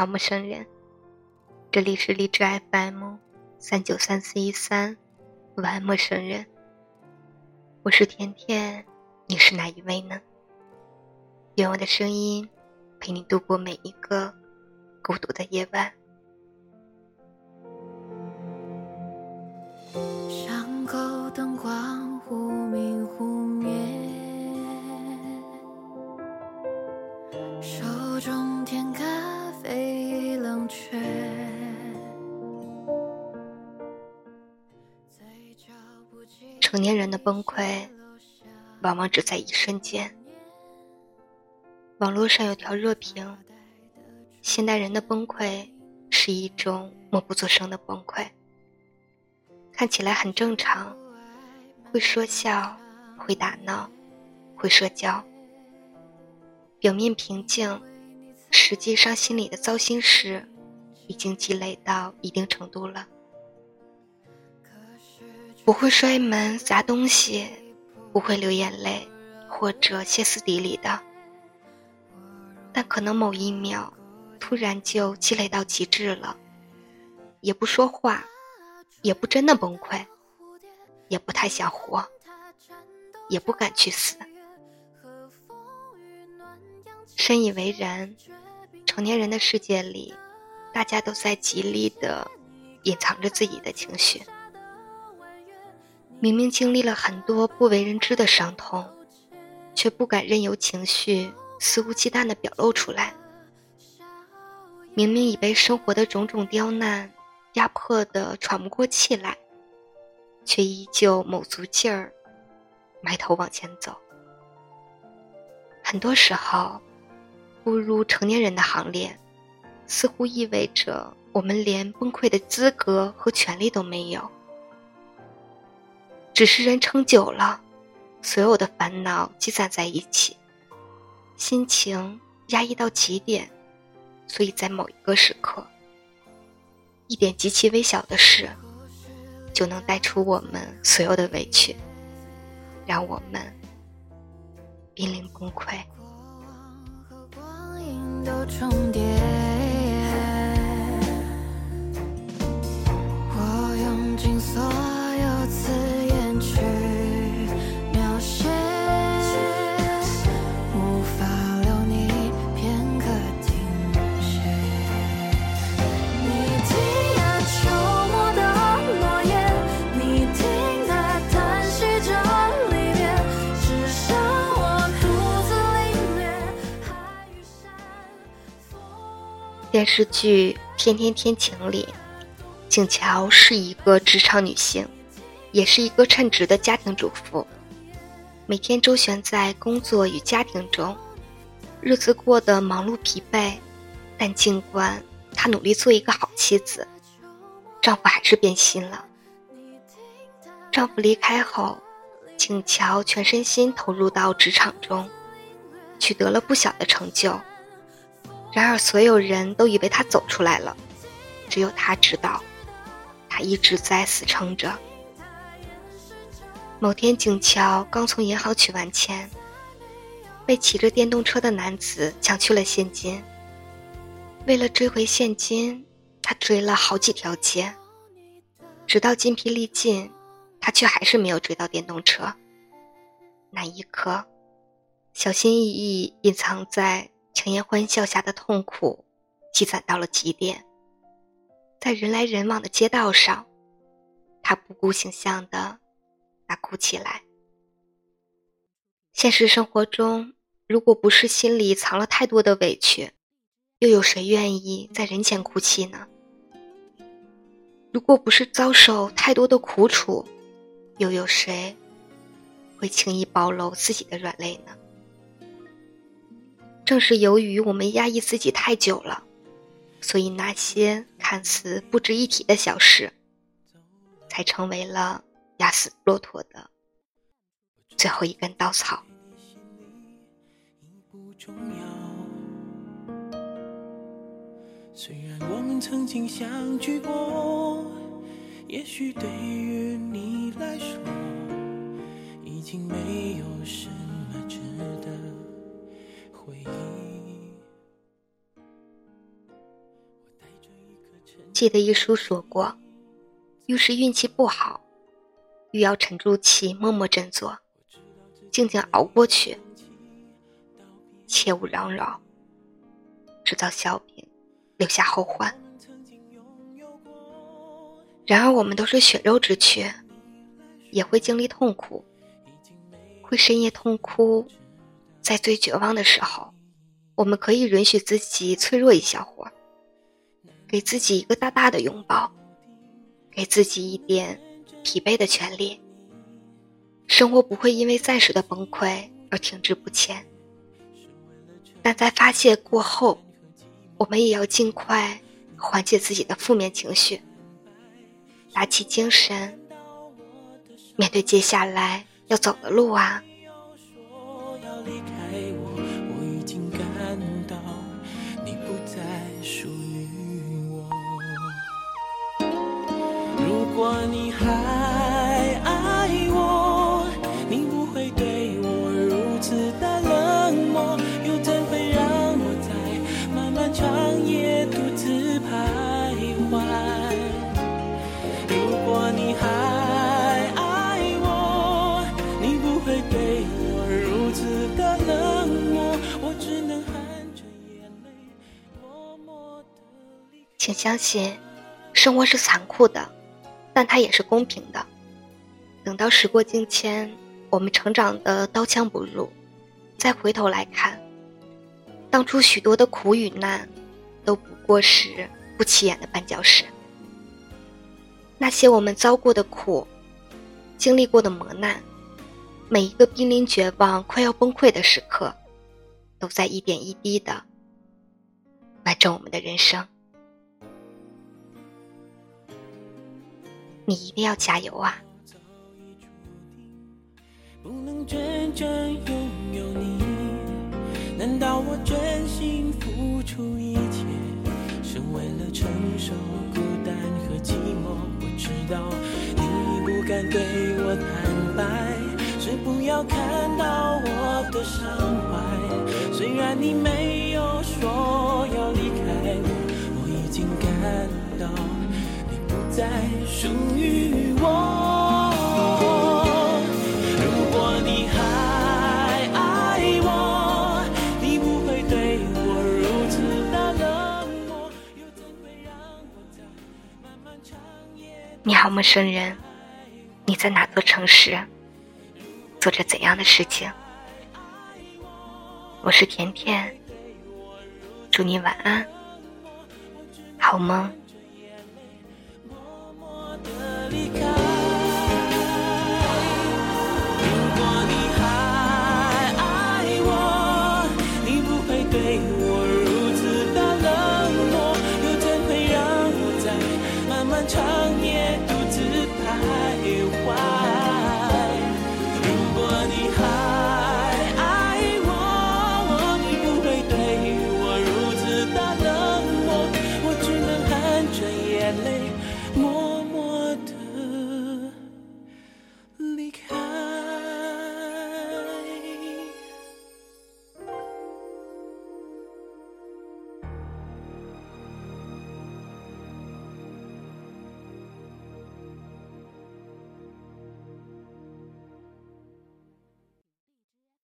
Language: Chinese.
好，陌生人。这里是荔枝 FM 三九三四一三，晚安，陌生人。我是甜甜，你是哪一位呢？愿我的声音陪你度过每一个孤独的夜晚。成年人的崩溃，往往只在一瞬间。网络上有条热评：现代人的崩溃是一种默不作声的崩溃，看起来很正常，会说笑，会打闹，会社交，表面平静，实际上心里的糟心事已经积累到一定程度了。不会摔门砸东西，不会流眼泪或者歇斯底里的，但可能某一秒，突然就积累到极致了，也不说话，也不真的崩溃，也不太想活，也不敢去死。深以为然，成年人的世界里，大家都在极力的隐藏着自己的情绪。明明经历了很多不为人知的伤痛，却不敢任由情绪肆无忌惮地表露出来。明明已被生活的种种刁难压迫得喘不过气来，却依旧卯足劲儿，埋头往前走。很多时候，步入成年人的行列，似乎意味着我们连崩溃的资格和权利都没有。只是人撑久了，所有的烦恼积攒在一起，心情压抑到极点，所以在某一个时刻，一点极其微小的事，就能带出我们所有的委屈，让我们濒临崩溃。我电视剧《天天天晴》里，景乔是一个职场女性，也是一个称职的家庭主妇，每天周旋在工作与家庭中，日子过得忙碌疲惫。但尽管她努力做一个好妻子，丈夫还是变心了。丈夫离开后，景乔全身心投入到职场中，取得了不小的成就。然而，所有人都以为他走出来了，只有他知道，他一直在死撑着。某天，景乔刚从银行取完钱，被骑着电动车的男子抢去了现金。为了追回现金，他追了好几条街，直到筋疲力尽，他却还是没有追到电动车。那一刻，小心翼翼隐藏在。强颜欢笑下的痛苦，积攒到了极点。在人来人往的街道上，他不顾形象的大哭起来。现实生活中，如果不是心里藏了太多的委屈，又有谁愿意在人前哭泣呢？如果不是遭受太多的苦楚，又有谁会轻易暴露自己的软肋呢？正是由于我们压抑自己太久了，所以那些看似不值一提的小事，才成为了压死骆驼的最后一根稻草。虽然我们曾经相聚过，也许对于你来说，已经没有记得一书说过，遇事运气不好，欲要沉住气，默默振作，静静熬过去，切勿嚷嚷，制造笑柄，留下后患。然而，我们都是血肉之躯，也会经历痛苦，会深夜痛哭，在最绝望的时候，我们可以允许自己脆弱一小会儿。给自己一个大大的拥抱，给自己一点疲惫的权利。生活不会因为暂时的崩溃而停滞不前，但在发泄过后，我们也要尽快缓解自己的负面情绪，打起精神，面对接下来要走的路啊。果你还爱我，你不会对我如此的冷漠，又怎会让我在漫漫长夜独自徘徊？如果你还爱我，你不会对我如此的冷漠，我只能含着眼泪默默的离开。请相信，生活是残酷的。但它也是公平的。等到时过境迁，我们成长的刀枪不入，再回头来看，当初许多的苦与难，都不过是不起眼的绊脚石。那些我们遭过的苦，经历过的磨难，每一个濒临绝望、快要崩溃的时刻，都在一点一滴的完整我们的人生。你一定要加油啊！不能真正拥有你，难道我真心付出一切，是为了承受孤单和寂寞？我知道你不敢对我坦白，是不要看到我的伤怀。虽然你没有说再属于我。如果你还爱我，你不会对我如此的冷漠，又怎会让我在漫漫长夜？你好，陌生人，你在哪座城市？做着怎样的事情？我是甜甜，祝你晚安，好梦。离开。